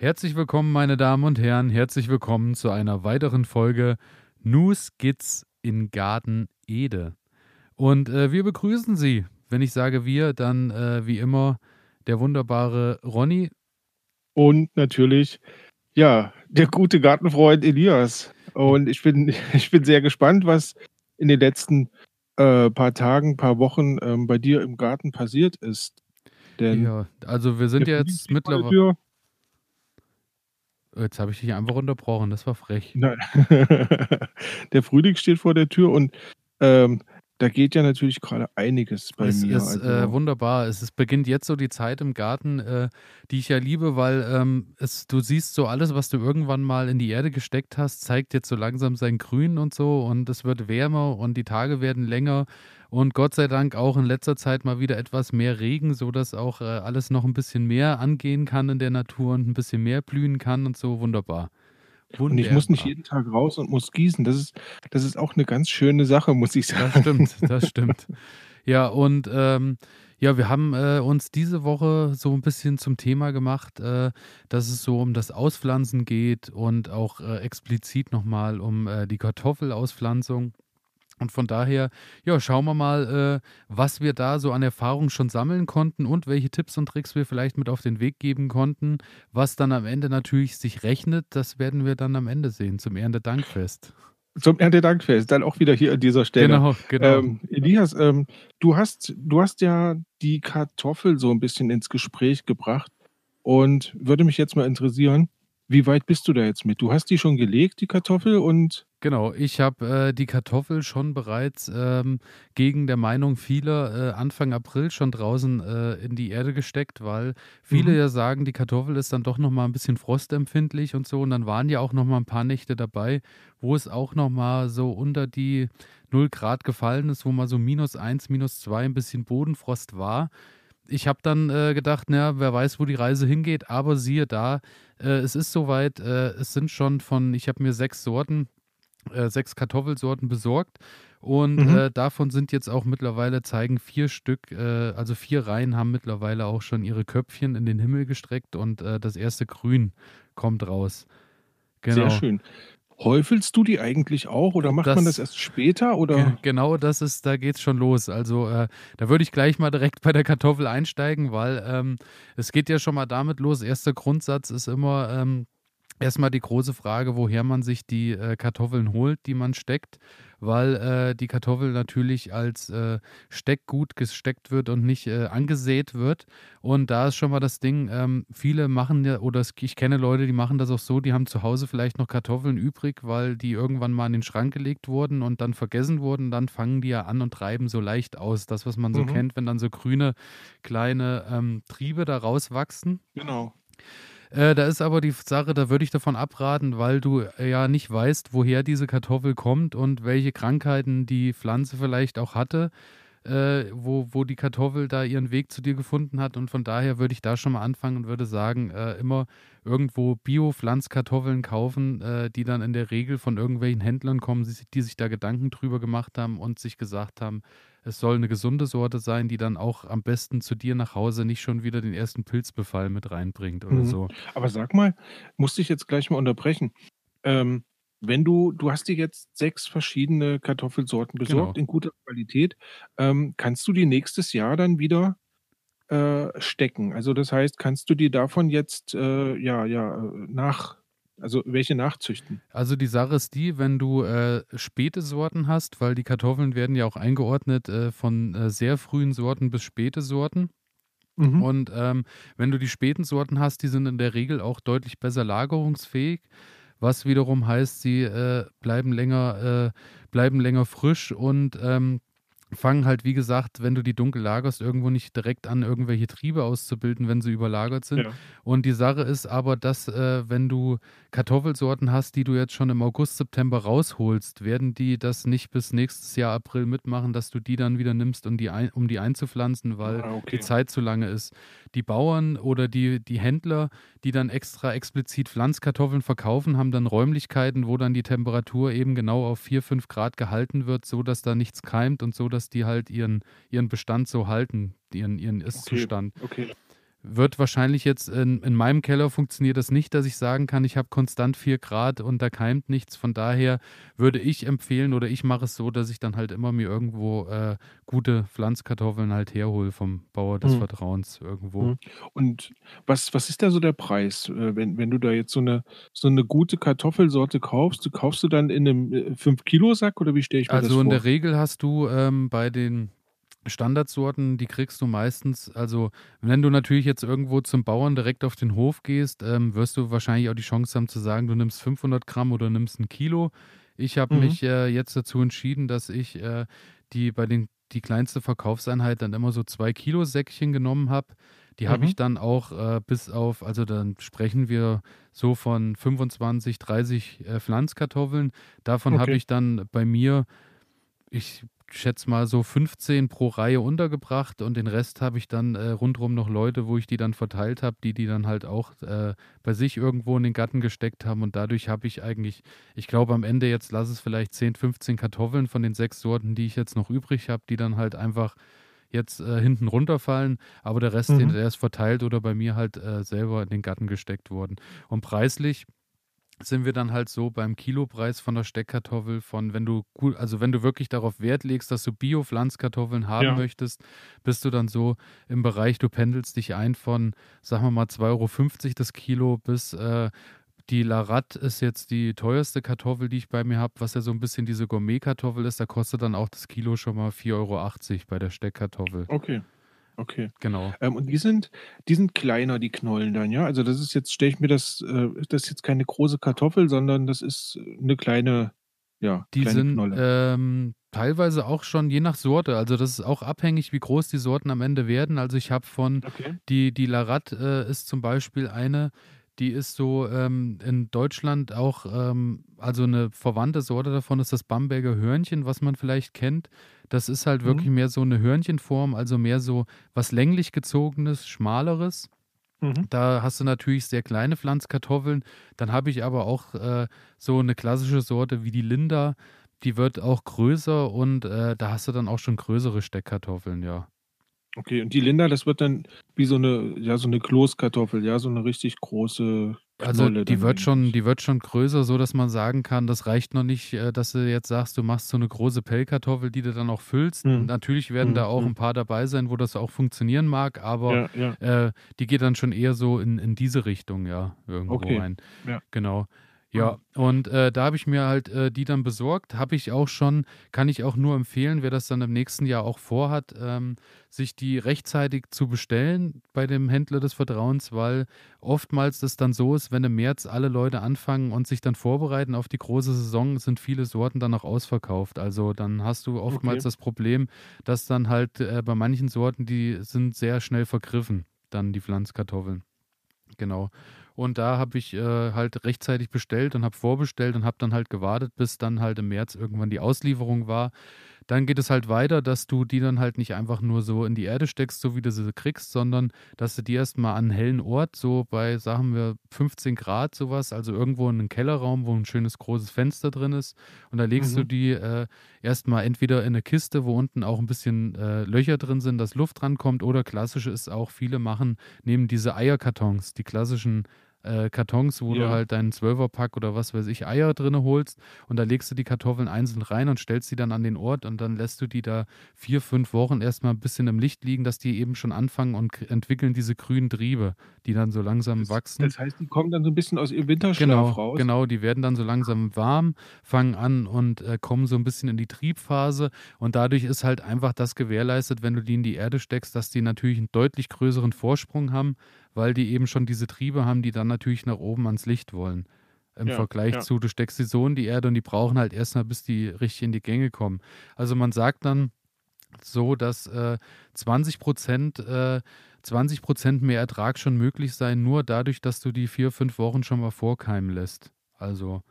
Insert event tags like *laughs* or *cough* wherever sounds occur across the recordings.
Herzlich willkommen, meine Damen und Herren. Herzlich willkommen zu einer weiteren Folge New Skits in Garten Ede. Und äh, wir begrüßen Sie. Wenn ich sage wir, dann äh, wie immer der wunderbare Ronny. Und natürlich, ja, der gute Gartenfreund Elias. Und ich bin, *laughs* ich bin sehr gespannt, was in den letzten äh, paar Tagen, paar Wochen ähm, bei dir im Garten passiert ist. Denn ja, also wir sind jetzt mittlerweile. Jetzt habe ich dich einfach unterbrochen, das war frech. Nein. *laughs* der Frühling steht vor der Tür und ähm, da geht ja natürlich gerade einiges bei es mir. Es ist äh, also. äh, wunderbar. Es ist, beginnt jetzt so die Zeit im Garten, äh, die ich ja liebe, weil ähm, es, du siehst so alles, was du irgendwann mal in die Erde gesteckt hast, zeigt jetzt so langsam sein Grün und so und es wird wärmer und die Tage werden länger und Gott sei Dank auch in letzter Zeit mal wieder etwas mehr Regen, sodass auch äh, alles noch ein bisschen mehr angehen kann in der Natur und ein bisschen mehr blühen kann und so. Wunderbar. Wunderbar. Und ich muss nicht jeden Tag raus und muss gießen. Das ist, das ist auch eine ganz schöne Sache, muss ich sagen. Das stimmt, das stimmt. Ja, und ähm, ja, wir haben äh, uns diese Woche so ein bisschen zum Thema gemacht, äh, dass es so um das Auspflanzen geht und auch äh, explizit nochmal um äh, die Kartoffelauspflanzung. Und von daher, ja, schauen wir mal, äh, was wir da so an Erfahrung schon sammeln konnten und welche Tipps und Tricks wir vielleicht mit auf den Weg geben konnten. Was dann am Ende natürlich sich rechnet, das werden wir dann am Ende sehen, zum Erntedankfest. Zum Erntedankfest, dann auch wieder hier an dieser Stelle. Genau, genau. Ähm, Elias, ähm, du, hast, du hast ja die Kartoffel so ein bisschen ins Gespräch gebracht und würde mich jetzt mal interessieren, wie weit bist du da jetzt mit? Du hast die schon gelegt, die Kartoffel, und Genau, ich habe äh, die Kartoffel schon bereits ähm, gegen der Meinung vieler äh, Anfang April schon draußen äh, in die Erde gesteckt, weil viele Mhm. ja sagen, die Kartoffel ist dann doch noch mal ein bisschen frostempfindlich und so. Und dann waren ja auch noch mal ein paar Nächte dabei, wo es auch noch mal so unter die 0 Grad gefallen ist, wo mal so minus eins, minus zwei ein bisschen Bodenfrost war ich habe dann äh, gedacht, naja, wer weiß, wo die Reise hingeht, aber siehe da, äh, es ist soweit, äh, es sind schon von, ich habe mir sechs Sorten, äh, sechs Kartoffelsorten besorgt und Mhm. äh, davon sind jetzt auch mittlerweile, zeigen vier Stück, äh, also vier Reihen haben mittlerweile auch schon ihre Köpfchen in den Himmel gestreckt und äh, das erste Grün kommt raus. Sehr Genau. schön. Häufelst du die eigentlich auch oder macht man das Das, erst später oder? genau das ist, da geht's schon los. Also äh, da würde ich gleich mal direkt *laughs* bei der Kartoffel einsteigen, weil ähm, es geht ja schon mal damit los. Erster Grundsatz ist immer ähm, erstmal die große Frage, woher man sich die äh, Kartoffeln holt, die man steckt, weil äh, die Kartoffel natürlich als äh, Steckgut gesteckt wird und nicht äh, angesät wird. Und da ist schon mal das Ding, ähm, viele machen ja, oder ich kenne Leute, die machen das auch so, die haben zu Hause vielleicht noch Kartoffeln übrig, weil die irgendwann mal in den Schrank gelegt wurden und dann vergessen wurden. Dann fangen die ja an und treiben so leicht aus. Das, was man so Mhm. kennt, wenn dann so grüne kleine ähm, Triebe da rauswachsen. Genau. Äh, da ist aber die Sache, da würde ich davon abraten, weil du äh, ja nicht weißt, woher diese Kartoffel kommt und welche Krankheiten die Pflanze vielleicht auch hatte, äh, wo, wo die Kartoffel da ihren Weg zu dir gefunden hat. Und von daher würde ich da schon mal anfangen und würde sagen, äh, immer irgendwo Bio-Pflanzkartoffeln kaufen, äh, die dann in der Regel von irgendwelchen Händlern kommen, die, die sich da Gedanken drüber gemacht haben und sich gesagt haben, es soll eine gesunde Sorte sein, die dann auch am besten zu dir nach Hause nicht schon wieder den ersten Pilzbefall mit reinbringt oder Mhm. so. Aber sag mal, musste ich jetzt gleich mal unterbrechen. Ähm, wenn du, du hast dir jetzt sechs verschiedene Kartoffelsorten besorgt Genau. in guter Qualität, ähm, kannst du die nächstes Jahr dann wieder äh, stecken? Also das heißt, kannst du die davon jetzt äh, ja, ja, äh, nach, also welche nachzüchten? Also die Sache ist die, wenn du äh, späte Sorten hast, weil die Kartoffeln werden ja auch eingeordnet äh, von äh, sehr frühen Sorten bis späte Sorten. Mhm. Und ähm, wenn du die späten Sorten hast, die sind in der Regel auch deutlich besser lagerungsfähig, was wiederum heißt, sie äh, bleiben länger, äh, bleiben länger frisch und ähm, fangen halt, wie gesagt, wenn du die dunkel lagerst, irgendwo nicht direkt an, irgendwelche Triebe auszubilden, wenn sie überlagert sind. Ja. Und die Sache ist aber, dass äh, wenn du Kartoffelsorten hast, die du jetzt schon im August, September rausholst, werden die das nicht bis nächstes Jahr April mitmachen, dass du die dann wieder nimmst, um die, ein, um die einzupflanzen, weil Ah, die okay. Zeit zu lange ist. Die Bauern oder die, die Händler, die dann extra explizit Pflanzkartoffeln verkaufen, haben dann Räumlichkeiten, wo dann die Temperatur eben genau auf 4, 5 Grad gehalten wird, so dass da nichts keimt und so, dass die halt ihren, ihren Bestand so halten, ihren, ihren Okay. Ist-Zustand. Okay. Wird wahrscheinlich jetzt in, in meinem Keller funktioniert das nicht, dass ich sagen kann, ich habe konstant 4 Grad und da keimt nichts. Von daher würde ich empfehlen oder ich mache es so, dass ich dann halt immer mir irgendwo äh, gute Pflanzkartoffeln halt herhole vom Bauer des Mhm. Vertrauens irgendwo. Mhm. Und was, was ist da so der Preis, äh, wenn, wenn du da jetzt so eine, so eine gute Kartoffelsorte kaufst? Du kaufst du dann in einem 5-Kilo-Sack oder wie stelle ich mir das Also in vor? der Regel hast du ähm, bei den Standardsorten, die kriegst du meistens, also wenn du natürlich jetzt irgendwo zum Bauern direkt auf den Hof gehst, ähm, wirst du wahrscheinlich auch die Chance haben zu sagen, du nimmst 500 Gramm oder nimmst ein Kilo. Ich habe Mhm. mich äh, jetzt dazu entschieden, dass ich äh, die bei den die kleinste Verkaufseinheit dann immer so zwei Kilo Säckchen genommen habe. Die habe Mhm. ich dann auch äh, bis auf, also dann sprechen wir so von 25, 30 äh, Pflanzkartoffeln. Davon habe Okay. ich dann bei mir, ich schätze mal so 15 pro Reihe untergebracht und den Rest habe ich dann äh, rundherum noch Leute, wo ich die dann verteilt habe, die die dann halt auch äh, bei sich irgendwo in den Garten gesteckt haben und dadurch habe ich eigentlich, ich glaube am Ende jetzt lass es vielleicht 10, 15 Kartoffeln von den sechs Sorten, die ich jetzt noch übrig habe, die dann halt einfach jetzt äh, hinten runterfallen, aber der Rest, den, Mhm. der ist verteilt oder bei mir halt äh, selber in den Garten gesteckt worden. Und preislich sind wir dann halt so beim Kilopreis von der Steckkartoffel von, wenn du gut, also wenn du wirklich darauf Wert legst, dass du Bio-Pflanzkartoffeln haben Ja. möchtest, bist du dann so im Bereich, du pendelst dich ein von, sagen wir mal, 2,50 Euro das Kilo bis äh, die Larat ist jetzt die teuerste Kartoffel, die ich bei mir habe, was ja so ein bisschen diese Gourmet-Kartoffel ist. Da kostet dann auch das Kilo schon mal 4,80 Euro bei der Steckkartoffel. Okay. Okay. Genau. Ähm, und die sind, die sind kleiner, die Knollen dann, ja? Also das ist jetzt, stelle ich mir das, äh, das ist jetzt keine große Kartoffel, sondern das ist eine kleine, ja, Die kleine sind Knolle. ähm, teilweise auch schon je nach Sorte. Also das ist auch abhängig, wie groß die Sorten am Ende werden. Also ich habe von Okay. Die, die Larat äh, ist zum Beispiel eine, die ist so ähm, in Deutschland auch, ähm, also eine verwandte Sorte davon ist das Bamberger Hörnchen, was man vielleicht kennt. Das ist halt Mhm. wirklich mehr so eine Hörnchenform, also mehr so was länglich gezogenes, schmaleres. Mhm. Da hast du natürlich sehr kleine Pflanzkartoffeln. Dann habe ich aber auch äh, so eine klassische Sorte wie die Linda. Die wird auch größer und äh, da hast du dann auch schon größere Steckkartoffeln, ja. Okay, und die Linda, das wird dann wie so eine, ja, so eine Kloßkartoffel, ja, so eine richtig große Also die wird schon, die wird schon größer, so dass man sagen kann, das reicht noch nicht, äh, dass du jetzt sagst, du machst so eine große Pellkartoffel, die du dann auch füllst. Mhm. Natürlich werden Mhm. da auch Mhm. ein paar dabei sein, wo das auch funktionieren mag, aber Ja, ja. äh, die geht dann schon eher so in, in diese Richtung, ja, irgendwo Okay. rein. Ja. Genau. Ja, und äh, da habe ich mir halt äh, die dann besorgt. Habe ich auch schon, kann ich auch nur empfehlen, wer das dann im nächsten Jahr auch vorhat, ähm, sich die rechtzeitig zu bestellen bei dem Händler des Vertrauens, weil oftmals das dann so ist, wenn im März alle Leute anfangen und sich dann vorbereiten auf die große Saison, sind viele Sorten dann auch ausverkauft. Also dann hast du oftmals Okay. das Problem, dass dann halt äh, bei manchen Sorten, die sind sehr schnell vergriffen, dann die Pflanzkartoffeln. Genau. Und da habe ich äh, halt rechtzeitig bestellt und habe vorbestellt und habe dann halt gewartet, bis dann halt im März irgendwann die Auslieferung war. Dann geht es halt weiter, dass du die dann halt nicht einfach nur so in die Erde steckst, so wie du sie kriegst, sondern dass du die erstmal an einen hellen Ort, so bei, sagen wir, 15 Grad sowas, also irgendwo in einen Kellerraum, wo ein schönes großes Fenster drin ist. Und da legst du Mhm. die äh, erstmal entweder in eine Kiste, wo unten auch ein bisschen äh, Löcher drin sind, dass Luft rankommt, oder klassisch ist auch, viele machen, nehmen diese Eierkartons, die klassischen äh, Kartons, wo du Ja. halt deinen Zwölferpack oder was weiß ich, Eier drin holst und da legst du die Kartoffeln einzeln rein und stellst die dann an den Ort und dann lässt du die da vier, fünf Wochen erstmal ein bisschen im Licht liegen, dass die eben schon anfangen und entwickeln diese grünen Triebe, die dann so langsam Das, wachsen. das heißt, die kommen dann so ein bisschen aus ihrem Winterschlaf Genau, raus. genau, die werden dann so langsam warm, fangen an und äh, kommen so ein bisschen in die Triebphase und dadurch ist halt einfach das gewährleistet, wenn du die in die Erde steckst, dass die natürlich einen deutlich größeren Vorsprung haben, weil die eben schon diese Triebe haben, die dann natürlich nach oben ans Licht wollen. Im Ja, Vergleich ja. zu, du steckst die so in die Erde und die brauchen halt erstmal, bis die richtig in die Gänge kommen. Also man sagt dann so, dass äh, 20 Prozent äh, 20 Prozent mehr Ertrag schon möglich sein, nur dadurch, dass du die vier, fünf Wochen schon mal vorkeimen lässt. Also,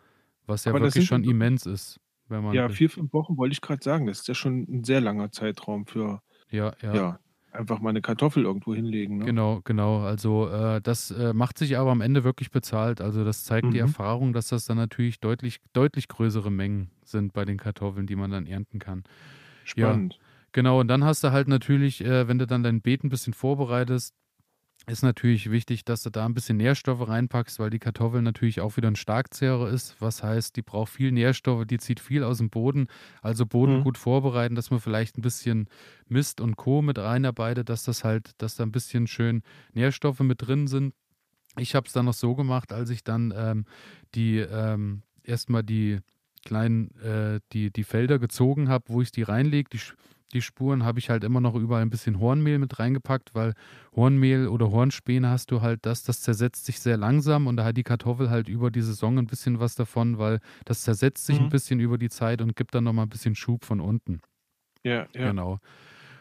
was ja Aber wirklich schon immens ist, wenn man. Ja, vier, fünf Wochen wollte ich gerade sagen. Das ist ja schon ein sehr langer Zeitraum für, ja, ja. ja, einfach mal eine Kartoffel irgendwo hinlegen, ne? Genau, genau. Also äh, das äh, macht sich aber am Ende wirklich bezahlt. Also das zeigt die Mhm. Erfahrung, dass das dann natürlich deutlich, deutlich größere Mengen sind bei den Kartoffeln, die man dann ernten kann. Spannend. Genau, und dann hast du halt natürlich, äh, wenn du dann dein Beet ein bisschen vorbereitest, ist natürlich wichtig, dass du da ein bisschen Nährstoffe reinpackst, weil die Kartoffel natürlich auch wieder ein Starkzehrer ist. Was heißt, die braucht viel Nährstoffe, die zieht viel aus dem Boden. Also Boden Mhm. gut vorbereiten, dass man vielleicht ein bisschen Mist und Co. mit reinarbeitet, dass das halt, dass da ein bisschen schön Nährstoffe mit drin sind. Ich habe es dann noch so gemacht, als ich dann ähm, die ähm, erstmal die kleinen, äh, die, die Felder gezogen habe, wo ich die reinlege, die, die Spuren, habe ich halt immer noch überall ein bisschen Hornmehl mit reingepackt, weil Hornmehl oder Hornspäne hast du halt das, das zersetzt sich sehr langsam und da hat die Kartoffel halt über die Saison ein bisschen was davon, weil das zersetzt sich ein Mhm. bisschen über die Zeit und gibt dann nochmal ein bisschen Schub von unten. Ja, ja. Genau.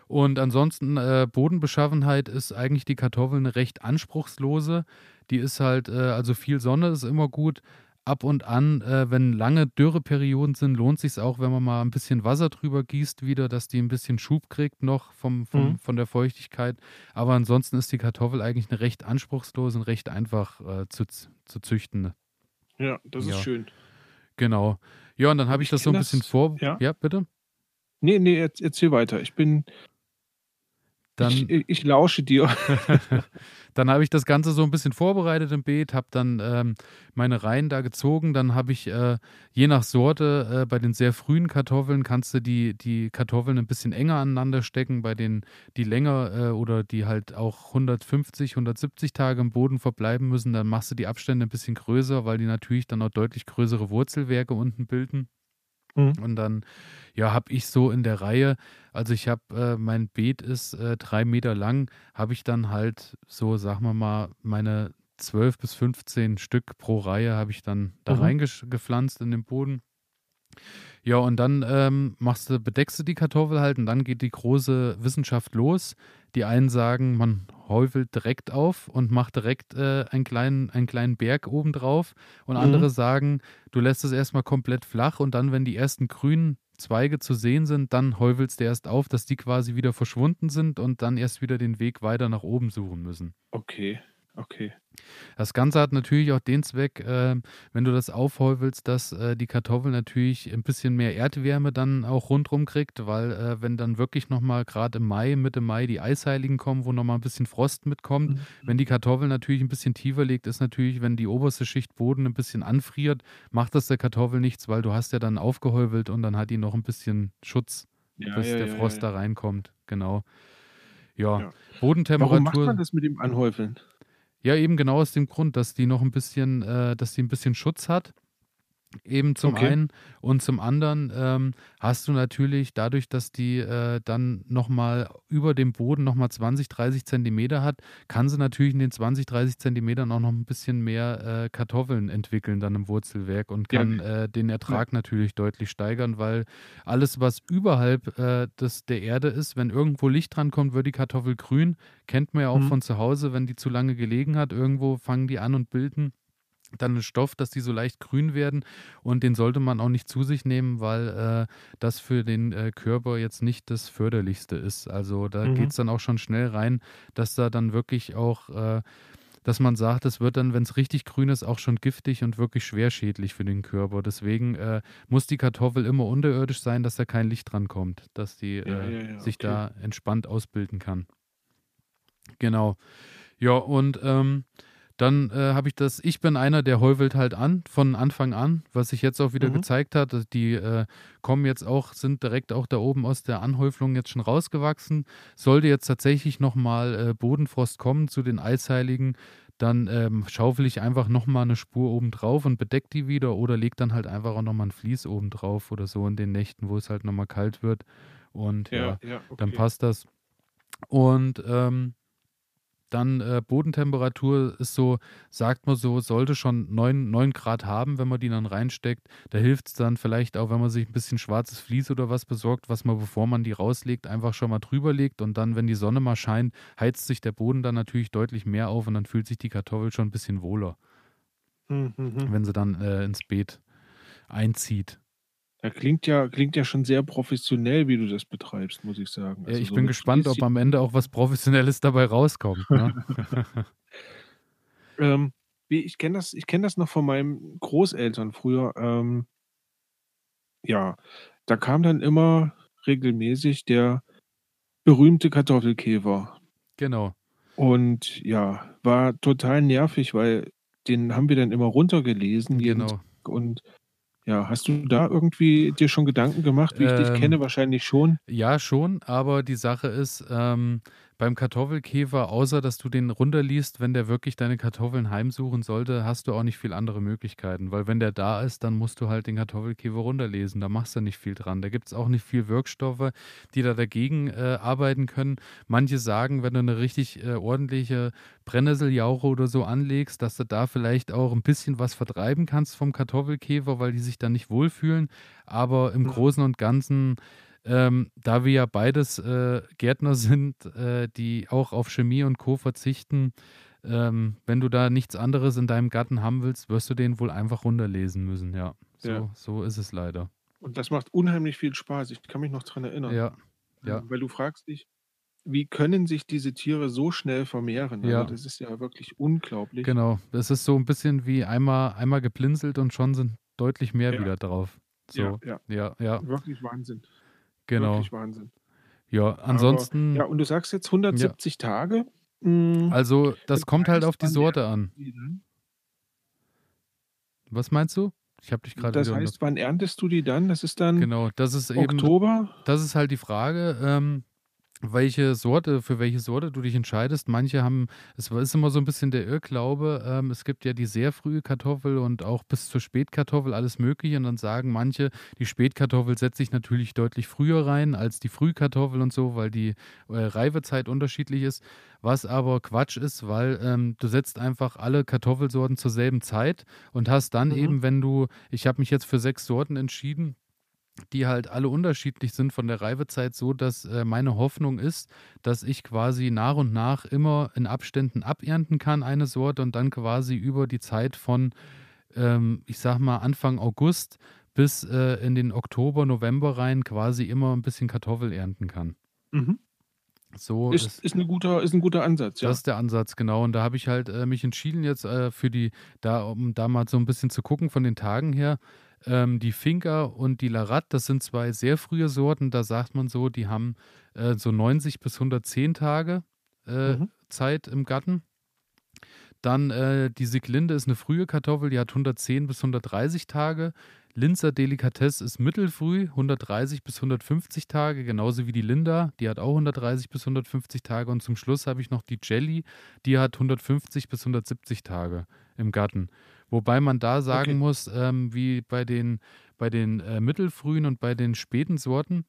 Und ansonsten äh, Bodenbeschaffenheit ist eigentlich die Kartoffel eine recht anspruchslose. Die ist halt, äh, also viel Sonne ist immer gut. Ab und an, äh, wenn lange Dürreperioden sind, lohnt sich auch, wenn man mal ein bisschen Wasser drüber gießt wieder, dass die ein bisschen Schub kriegt noch vom, vom, Mhm. von der Feuchtigkeit. Aber ansonsten ist die Kartoffel eigentlich eine recht anspruchslose und recht einfach äh, zu, zu züchten. Ja, das Ja. ist schön. Genau. Ja, und dann habe ich Ich das so ein bisschen das- vor. ja. ja bitte. Nee, nee, erz- erzähl weiter. Ich bin, Dann, ich, ich lausche dir. *laughs* dann habe ich das Ganze so ein bisschen vorbereitet im Beet, habe dann ähm, meine Reihen da gezogen. Dann habe ich äh, je nach Sorte, äh, bei den sehr frühen Kartoffeln kannst du die, die Kartoffeln ein bisschen enger aneinander stecken. Bei den, die länger äh, oder die halt auch 150, 170 Tage im Boden verbleiben müssen, dann machst du die Abstände ein bisschen größer, weil die natürlich dann auch deutlich größere Wurzelwerke unten bilden. Mhm. Und dann, ja, habe ich so in der Reihe, also ich habe, äh, mein Beet ist äh, drei Meter lang, habe ich dann halt so, sagen wir mal, meine 12 bis 15 Stück pro Reihe habe ich dann da Mhm. reingepflanzt in den Boden. Ja, und dann ähm, machst du, bedeckst du die Kartoffel halt und dann geht die große Wissenschaft los. Die einen sagen, man häufelt direkt auf und macht direkt äh, einen, kleinen, einen kleinen Berg obendrauf. Und Mhm. andere sagen, du lässt es erstmal komplett flach und dann, wenn die ersten grünen Zweige zu sehen sind, dann häufelst du erst auf, dass die quasi wieder verschwunden sind und dann erst wieder den Weg weiter nach oben suchen müssen. Okay, okay. Das Ganze hat natürlich auch den Zweck, äh, wenn du das aufhäufelst, dass äh, die Kartoffel natürlich ein bisschen mehr Erdwärme dann auch rundrum kriegt, weil äh, wenn dann wirklich nochmal gerade im Mai, Mitte Mai die Eisheiligen kommen, wo nochmal ein bisschen Frost mitkommt, Mhm. wenn die Kartoffel natürlich ein bisschen tiefer liegt, ist natürlich, wenn die oberste Schicht Boden ein bisschen anfriert, macht das der Kartoffel nichts, weil du hast ja dann aufgehäufelt und dann hat die noch ein bisschen Schutz, Ja, bis ja, der ja, Frost da reinkommt. Genau. Ja, Ja. Bodentemperatur. Warum macht man das mit dem Anhäufeln? Ja, eben genau aus dem Grund, dass die noch ein bisschen, äh, dass die ein bisschen Schutz hat. Eben zum Okay. einen und zum anderen ähm, hast du natürlich dadurch, dass die äh, dann nochmal über dem Boden nochmal 20, 30 Zentimeter hat, kann sie natürlich in den 20, 30 Zentimetern auch noch ein bisschen mehr äh, Kartoffeln entwickeln dann im Wurzelwerk und Ja. kann äh, den Ertrag natürlich deutlich steigern, weil alles, was überhalb äh, des, der Erde ist, wenn irgendwo Licht dran kommt, wird die Kartoffel grün. Kennt man ja auch Mhm. von zu Hause, wenn die zu lange gelegen hat, irgendwo fangen die an und bilden dann einen Stoff, dass die so leicht grün werden und den sollte man auch nicht zu sich nehmen, weil äh, das für den äh, Körper jetzt nicht das förderlichste ist. Also da Mhm. geht es dann auch schon schnell rein, dass da dann wirklich auch, äh, dass man sagt, es wird dann, wenn es richtig grün ist, auch schon giftig und wirklich schwerschädlich für den Körper. Deswegen äh, muss die Kartoffel immer unterirdisch sein, dass da kein Licht dran kommt, dass die Ja, äh, ja, ja, sich okay. da entspannt ausbilden kann. Genau. Ja, und ähm, dann äh, habe ich das, ich bin einer, der häufelt halt an, von Anfang an, was sich jetzt auch wieder Mhm. gezeigt hat. dass Die äh, kommen jetzt auch, sind direkt auch da oben aus der Anhäuflung jetzt schon rausgewachsen. Sollte jetzt tatsächlich nochmal äh, Bodenfrost kommen zu den Eisheiligen, dann ähm, schaufel ich einfach nochmal eine Spur oben drauf und bedeck die wieder oder leg dann halt einfach auch nochmal ein Vlies oben drauf oder so in den Nächten, wo es halt nochmal kalt wird. Und ja, Ja, ja, dann okay. passt das. Und ähm, dann äh, Bodentemperatur ist so, sagt man so, sollte schon 9, 9 Grad haben, wenn man die dann reinsteckt. Da hilft es dann vielleicht auch, wenn man sich ein bisschen schwarzes Vlies oder was besorgt, was man, bevor man die rauslegt, einfach schon mal drüber legt. Und dann, wenn die Sonne mal scheint, heizt sich der Boden dann natürlich deutlich mehr auf und dann fühlt sich die Kartoffel schon ein bisschen wohler, Hm, hm, hm. wenn sie dann äh, ins Beet einzieht. Ja, klingt ja, klingt ja schon sehr professionell, wie du das betreibst, muss ich sagen. Ja, Also ich so bin gespannt, ob am Ende auch was Professionelles dabei rauskommt. Ne? *laughs* Ähm, ich kenne das, ich kenn das noch von meinen Großeltern früher. Ähm, ja, da kam dann immer regelmäßig der berühmte Kartoffelkäfer. genau. Und ja, war total nervig, weil den haben wir dann immer runtergelesen Genau. Und ja, hast du da irgendwie dir schon Gedanken gemacht, wie ich dich Ähm, kenne? Wahrscheinlich schon. Ja, schon, aber die Sache ist, ähm, beim Kartoffelkäfer, außer dass du den runterliest, wenn der wirklich deine Kartoffeln heimsuchen sollte, hast du auch nicht viel andere Möglichkeiten. Weil wenn der da ist, dann musst du halt den Kartoffelkäfer runterlesen. Da machst du nicht viel dran. Da gibt es auch nicht viel Wirkstoffe, die da dagegen äh, arbeiten können. Manche sagen, wenn du eine richtig äh, ordentliche Brennnesseljauche oder so anlegst, dass du da vielleicht auch ein bisschen was vertreiben kannst vom Kartoffelkäfer, weil die sich dann nicht wohlfühlen. Aber im Mhm. Großen und Ganzen ähm, da wir ja beides äh, Gärtner sind, äh, die auch auf Chemie und Co. verzichten, ähm, wenn du da nichts anderes in deinem Garten haben willst, wirst du den wohl einfach runterlesen müssen. Ja, so, Ja. so ist es leider. Und das macht unheimlich viel Spaß. Ich kann mich noch dran erinnern. Ja, ja. Weil du fragst dich, wie können sich diese Tiere so schnell vermehren? Ja. Also das ist ja wirklich unglaublich. genau. Das ist so ein bisschen wie einmal, einmal geblinzelt und schon sind deutlich mehr Ja. wieder drauf. So, Ja, ja. ja, ja, Wirklich Wahnsinn. Genau. Wirklich Wahnsinn. Ja, ansonsten, Aber, ja, und du sagst jetzt 170 Tage. Mm, also das das kommt halt auf die Sorte an. Was meinst du? Ich habe dich gerade Das heißt, wann erntest du die dann? Das ist dann Genau, das ist eben Oktober? das ist halt die Frage, ähm, welche Sorte, für welche Sorte du dich entscheidest. Manche haben, es ist immer so ein bisschen der Irrglaube, ähm, es gibt ja die sehr frühe Kartoffel und auch bis zur Spätkartoffel alles Mögliche. Und dann sagen manche, die Spätkartoffel setze ich natürlich deutlich früher rein als die Frühkartoffel und so, weil die äh, Reifezeit unterschiedlich ist. Was aber Quatsch ist, weil ähm, du setzt einfach alle Kartoffelsorten zur selben Zeit und hast dann Mhm. eben, wenn du, ich habe mich jetzt für sechs Sorten entschieden, die halt alle unterschiedlich sind von der Reifezeit, so dass äh, meine Hoffnung ist, dass ich quasi nach und nach immer in Abständen abernten kann, eine Sorte und dann quasi über die Zeit von, ähm, ich sag mal, Anfang August bis äh, in den Oktober, November rein quasi immer ein bisschen Kartoffel ernten kann. Mhm. So Ist, ist, eine guter, ist ein guter Ansatz, ja. das ist der Ansatz, genau. Und da habe ich halt äh, mich entschieden jetzt äh, für die, da, um da mal so ein bisschen zu gucken von den Tagen her. Ähm, die Finca und die Larat, das sind zwei sehr frühe Sorten. Da sagt man so, die haben äh, so 90 bis 110 Tage äh, Mhm. Zeit im Garten. Dann äh, die Siglinde ist eine frühe Kartoffel, die hat 110 bis 130 Tage. Linzer Delikatesse ist mittelfrüh, 130 bis 150 Tage, genauso wie die Linda, die hat auch 130 bis 150 Tage. Und zum Schluss habe ich noch die Jelly, die hat 150 bis 170 Tage im Garten. Wobei man da sagen Okay. muss, ähm, wie bei den, bei den äh, mittelfrühen und bei den späten Sorten,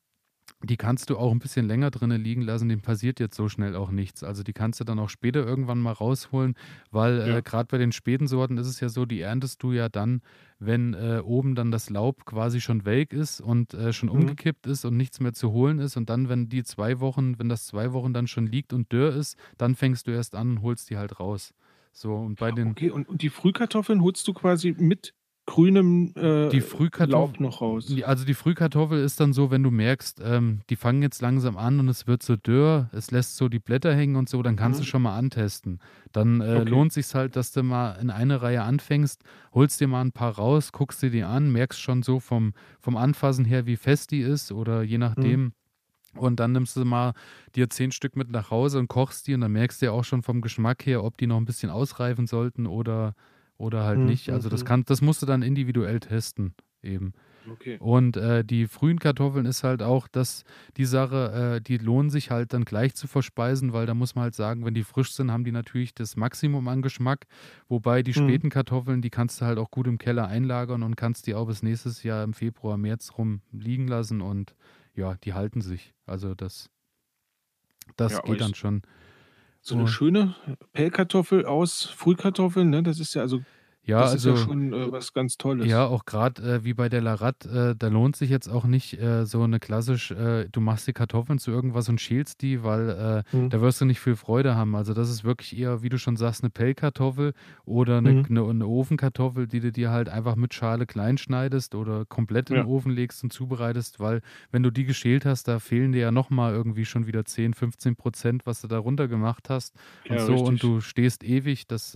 die kannst du auch ein bisschen länger drinnen liegen lassen, dem passiert jetzt so schnell auch nichts. Also die kannst du dann auch später irgendwann mal rausholen, weil Ja. äh, gerade bei den späten Sorten ist es ja so, die erntest du ja dann, wenn äh, oben dann das Laub quasi schon welk ist und äh, schon Mhm. umgekippt ist und nichts mehr zu holen ist. Und dann, wenn die zwei Wochen, wenn das zwei Wochen dann schon liegt und dürr ist, dann fängst du erst an und holst die halt raus. So, und bei den, Okay, und, und die Frühkartoffeln holst du quasi mit grünem äh, Die Frühkartoffel- Laub noch raus. Also die Frühkartoffel ist dann so, wenn du merkst, ähm, die fangen jetzt langsam an und es wird so dürr, es lässt so die Blätter hängen und so, dann kannst Mhm. du schon mal antesten. Dann äh, Okay. lohnt sich halt, dass du mal in eine Reihe anfängst, holst dir mal ein paar raus, guckst dir die an, merkst schon so vom, vom Anfassen her, wie fest die ist oder je nachdem. Und dann nimmst du mal dir zehn Stück mit nach Hause und kochst die und dann merkst du ja auch schon vom Geschmack her, ob die noch ein bisschen ausreifen sollten oder, oder halt Mhm, nicht. Also das mhm. kann, das musst du dann individuell testen eben. Okay. Und äh, die frühen Kartoffeln ist halt auch das, die Sache, äh, die lohnen sich halt dann gleich zu verspeisen, weil da muss man halt sagen, wenn die frisch sind, haben die natürlich das Maximum an Geschmack. Wobei die Mhm. späten Kartoffeln, die kannst du halt auch gut im Keller einlagern und kannst die auch bis nächstes Jahr im Februar, März rum liegen lassen und ja, die halten sich. Also das, das Ja, geht dann schon. So eine schöne Pellkartoffel aus Frühkartoffeln, ne? Das ist ja also, Ja, das also. ist ja schon äh, was ganz Tolles. Ja, auch gerade äh, wie bei der Larat, äh, da lohnt sich jetzt auch nicht äh, so eine klassisch, äh, du machst die Kartoffeln zu irgendwas und schälst die, weil Mhm. da wirst du nicht viel Freude haben. Also das ist wirklich eher, wie du schon sagst, eine Pellkartoffel oder eine, Mhm. eine, eine Ofenkartoffel, die du dir halt einfach mit Schale klein schneidest oder komplett in Ja. den Ofen legst und zubereitest, weil wenn du die geschält hast, da fehlen dir ja nochmal irgendwie schon wieder 10, 15 Prozent, was du da runter gemacht hast. Und Ja, so, und richtig. du stehst ewig, das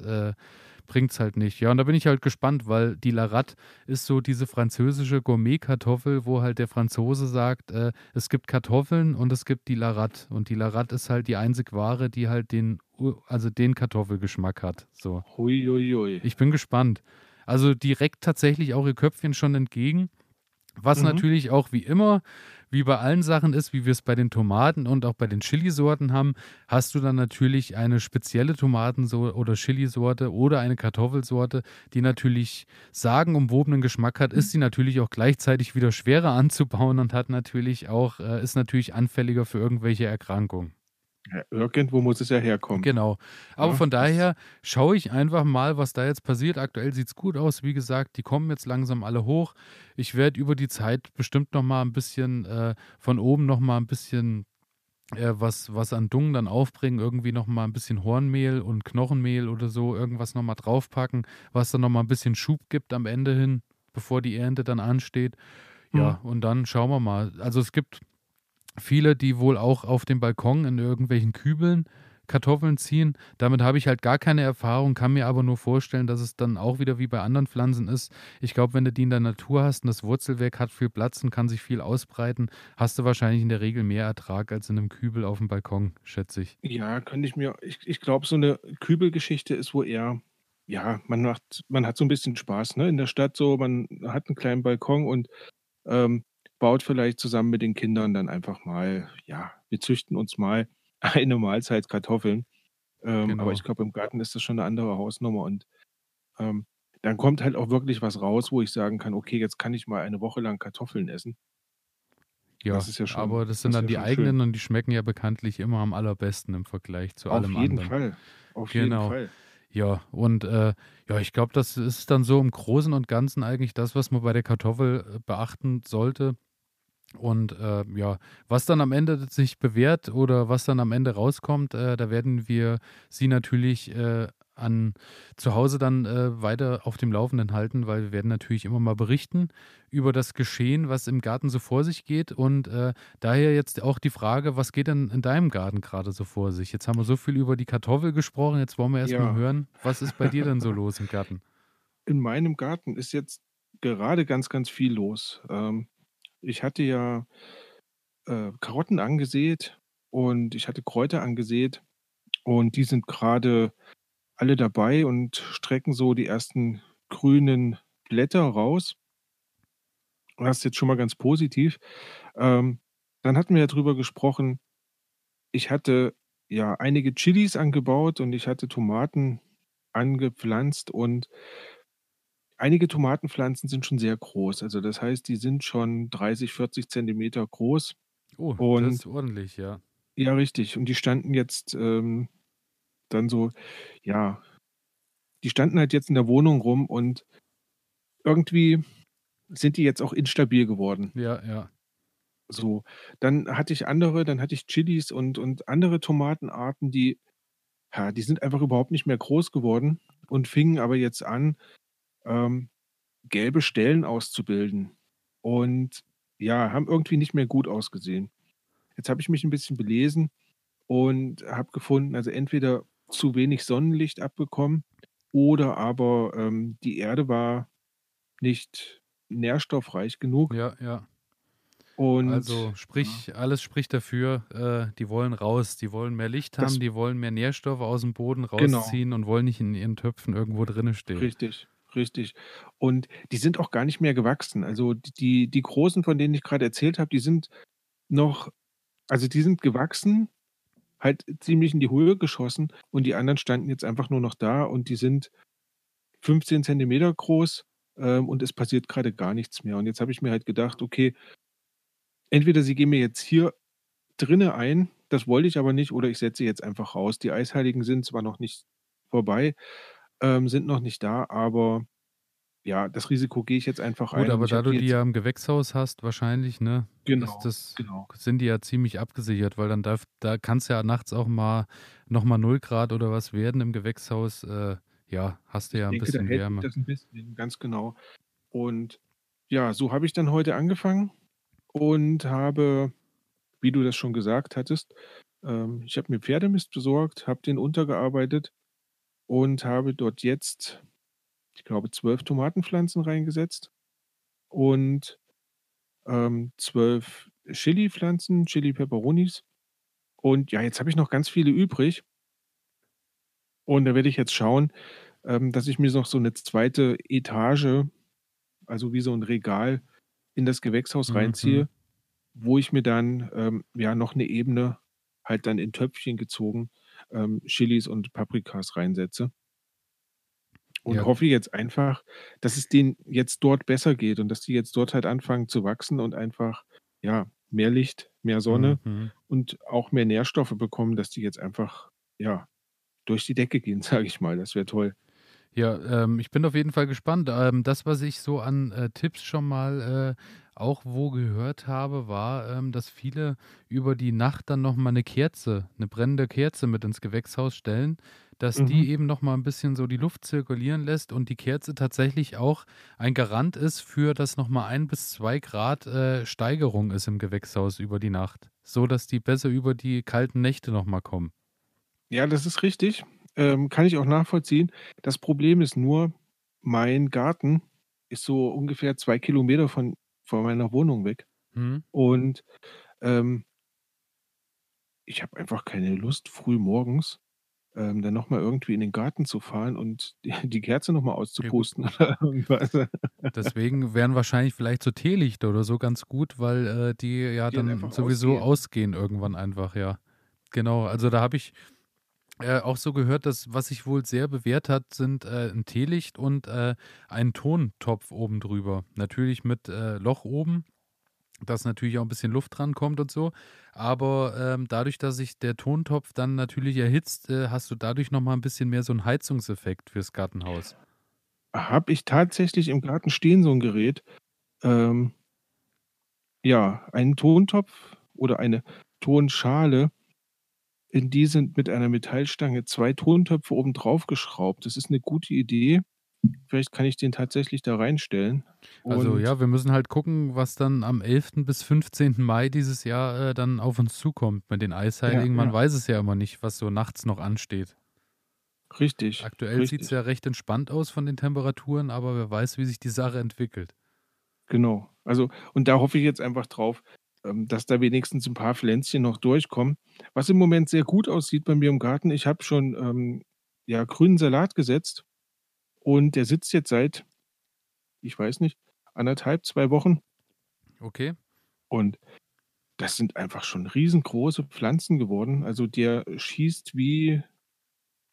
bringt's halt nicht. Ja, und da bin ich halt gespannt, weil die Larat ist so diese französische Gourmet-Kartoffel, wo halt der Franzose sagt, äh, es gibt Kartoffeln und es gibt die Larat. Und die Larat ist halt die einzig Ware, die halt den, also den Kartoffelgeschmack hat. So. Hui, hui, hui. Ich bin gespannt. Also direkt tatsächlich auch ihr Köpfchen schon entgegen. Was Mhm. natürlich auch wie immer, wie bei allen Sachen ist, wie wir es bei den Tomaten und auch bei den Chilisorten haben, hast du dann natürlich eine spezielle Tomatensorte oder Chilisorte oder eine Kartoffelsorte, die natürlich sagenumwobenen Geschmack hat, ist sie natürlich auch gleichzeitig wieder schwerer anzubauen und hat natürlich auch, äh, ist natürlich anfälliger für irgendwelche Erkrankungen. Ja, irgendwo muss es ja herkommen. Genau. Aber Ja, von daher schaue ich einfach mal, was da jetzt passiert. Aktuell sieht es gut aus. Wie gesagt, die kommen jetzt langsam alle hoch. Ich werde über die Zeit bestimmt noch mal ein bisschen äh, von oben noch mal ein bisschen äh, was, was an Dung dann aufbringen. Irgendwie noch mal ein bisschen Hornmehl und Knochenmehl oder so. Irgendwas noch mal draufpacken, was dann noch mal ein bisschen Schub gibt am Ende hin, bevor die Ernte dann ansteht. Ja, und dann schauen wir mal. Also es gibt viele, die wohl auch auf dem Balkon in irgendwelchen Kübeln Kartoffeln ziehen. Damit habe ich halt gar keine Erfahrung, kann mir aber nur vorstellen, dass es dann auch wieder wie bei anderen Pflanzen ist. Ich glaube, wenn du die in der Natur hast und das Wurzelwerk hat viel Platz und kann sich viel ausbreiten, hast du wahrscheinlich in der Regel mehr Ertrag als in einem Kübel auf dem Balkon, schätze ich. Ja, könnte ich mir, ich, ich glaube, so eine Kübelgeschichte ist wo eher, ja, man macht, man hat so ein bisschen Spaß, ne? In der Stadt so, man hat einen kleinen Balkon und ähm, baut vielleicht zusammen mit den Kindern dann einfach mal, ja, wir züchten uns mal *laughs* eine Mahlzeit Kartoffeln. Ähm, Genau. Aber ich glaube, im Garten ist das schon eine andere Hausnummer und ähm, dann kommt halt auch wirklich was raus, wo ich sagen kann, okay, jetzt kann ich mal eine Woche lang Kartoffeln essen. Ja, Das ist ja schon- aber das sind das dann ja die eigenen schön. und die schmecken ja bekanntlich immer am allerbesten im Vergleich zu Auf allem jeden anderen. Fall. Auf Genau. jeden Fall. Ja, und äh, ja, ich glaube, das ist dann so im Großen und Ganzen eigentlich das, was man bei der Kartoffel äh, beachten sollte. Und äh, ja, was dann am Ende sich bewährt oder was dann am Ende rauskommt, äh, da werden wir Sie natürlich äh, an zu Hause dann äh, weiter auf dem Laufenden halten, weil wir werden natürlich immer mal berichten über das Geschehen, was im Garten so vor sich geht. Und äh, daher jetzt auch die Frage, was geht denn in deinem Garten gerade so vor sich? Jetzt haben wir so viel über die Kartoffel gesprochen, jetzt wollen wir erst Ja. mal hören, was ist bei dir denn so *laughs* los im Garten? in meinem Garten ist jetzt gerade ganz, ganz viel los. Ähm, ich hatte ja äh, Karotten angesät und ich hatte Kräuter angesät und die sind gerade alle dabei und strecken so die ersten grünen Blätter raus. Das ist jetzt schon mal ganz positiv. Ähm, dann hatten wir ja drüber gesprochen, ich hatte ja einige Chilis angebaut und ich hatte Tomaten angepflanzt und einige Tomatenpflanzen sind schon sehr groß. Also das heißt, die sind schon 30, 40 Zentimeter groß. Oh, Und- das ist ordentlich, ja. Ja, richtig. Und die standen jetzt ähm, dann so, ja, die standen halt jetzt in der Wohnung rum und irgendwie sind die jetzt auch instabil geworden. Ja, ja. So, dann hatte ich andere, dann hatte ich Chilis und, und andere Tomatenarten, die, ja, die sind einfach überhaupt nicht mehr groß geworden und fingen aber jetzt an, ähm, gelbe Stellen auszubilden. Und ja, haben irgendwie nicht mehr gut ausgesehen. Jetzt habe ich mich ein bisschen belesen und habe gefunden, also entweder zu wenig Sonnenlicht abbekommen oder aber ähm, die Erde war nicht nährstoffreich genug. Ja, ja. Und Also sprich, alles spricht dafür, äh, die wollen raus, die wollen mehr Licht Das- haben, die wollen mehr Nährstoffe aus dem Boden Genau. rausziehen und wollen nicht in ihren Töpfen irgendwo drinnen stehen. Richtig, richtig. Und die sind auch gar nicht mehr gewachsen. Also die, die großen, von denen ich gerade erzählt habe, die sind noch, also die sind gewachsen, halt ziemlich in die Höhe geschossen und die anderen standen jetzt einfach nur noch da und die sind 15 Zentimeter groß ähm, und es passiert gerade gar nichts mehr. Und jetzt habe ich mir halt gedacht, okay, entweder sie gehen mir jetzt hier drinne ein, das wollte ich aber nicht, oder ich setze jetzt einfach raus. Die Eisheiligen sind zwar noch nicht vorbei, ähm, sind noch nicht da, aber ja, das Risiko gehe ich jetzt einfach ein. Gut, aber ich da du die ja im Gewächshaus hast, wahrscheinlich, ne? genau, ist das, genau. sind die ja ziemlich abgesichert, weil dann darf, da kann es ja nachts auch mal nochmal 0 Grad oder was werden im Gewächshaus. Äh, ja, hast du ja ein Ich denke, da bisschen hält sich Wärme. das ein bisschen, ganz genau. Und ja, so habe ich dann heute angefangen und habe, wie du das schon gesagt hattest, ähm, ich habe mir Pferdemist besorgt, habe den untergearbeitet und habe dort jetzt, ich glaube, 12 Tomatenpflanzen reingesetzt und, ähm, 12 Chilipflanzen, Chili Peperonis. Und ja, jetzt habe ich noch ganz viele übrig. Und da werde ich jetzt schauen, ähm, dass ich mir noch so 'ne zweite Etage, also wie so 'n Regal in das Gewächshaus Mhm. reinziehe, wo ich mir dann, ähm, ja, noch 'ne Ebene halt dann in Töpfchen gezogen, ähm, Chilis und Paprikas reinsetze. Und Ja. hoffe jetzt einfach, dass es denen jetzt dort besser geht und dass die jetzt dort halt anfangen zu wachsen und einfach, ja, mehr Licht, mehr Sonne Mhm. und auch mehr Nährstoffe bekommen, dass die jetzt einfach, ja, durch die Decke gehen, *laughs* sage ich mal. Das wäre toll. Ja, ähm, ich bin auf jeden Fall gespannt. Ähm, das, was ich so an, äh, Tipps schon mal, äh, auch wo gehört habe, war, ähm, dass viele über die Nacht dann noch mal 'ne Kerze 'ne brennende Kerze mit ins Gewächshaus stellen, dass Mhm. die eben noch mal 'n bisschen so die Luft zirkulieren lässt und die Kerze tatsächlich auch ein Garant ist für, dass noch mal 1 bis 2 Grad, äh, Steigerung ist im Gewächshaus über die Nacht, sodass die besser über die kalten Nächte noch mal kommen. Ja, das ist richtig, ähm, kann ich auch nachvollziehen. Das Problem ist nur, mein Garten ist so ungefähr 2 Kilometer von von meiner Wohnung weg Mhm. und, ähm ich habe einfach keine Lust, früh morgens, ähm, dann noch mal irgendwie in den Garten zu fahren und die die Kerze noch mal Ja gut. auszupusten *laughs* oder irgendwas. Deswegen wären wahrscheinlich vielleicht so Teelichter oder so ganz gut, weil, äh, die ja Die dann dann einfach sowieso ausgehen. ausgehen irgendwann einfach, ja. Genau, also da habe ich, äh, auch so gehört, dass was sich wohl sehr bewährt hat, sind, äh, 'n Teelicht und, äh, ein Tontopf oben drüber. Natürlich mit, äh, Loch oben, dass natürlich auch 'n bisschen Luft drankommt und so. Aber, ähm, dadurch, dass sich der Tontopf dann natürlich erhitzt, äh, hast du dadurch noch mal 'n bisschen mehr so 'n Heizungseffekt fürs Gartenhaus. Habe ich tatsächlich im Garten stehen, so 'n Gerät. Ähm ja, einen Tontopf oder eine Tonschale. In die sind mit einer Metallstange 2 Tontöpfe oben drauf geschraubt. Das ist 'ne gute Idee. Vielleicht kann ich den tatsächlich da reinstellen Also und ja, wir müssen halt gucken, was dann am 11. bis 15. Mai dieses Jahr, äh, dann auf uns zukommt mit den Ja, Eisheiligen. Man ja. weiß es ja immer nicht, was so nachts noch ansteht. Richtig, Aktuell sieht's richtig. ja recht entspannt aus von den Temperaturen, aber wer weiß, wie sich die Sache entwickelt. Genau. Also und da hoffe ich jetzt einfach drauf, dass da wenigstens 'n paar Pflänzchen noch durchkommen. Was im Moment sehr gut aussieht bei mir im Garten, ich habe schon, ähm, ja, grünen Salat gesetzt und der sitzt jetzt seit, ich weiß nicht, 1 1/2, 2 Wochen. Okay. Und das sind einfach schon riesengroße Pflanzen geworden. Also, der schießt wie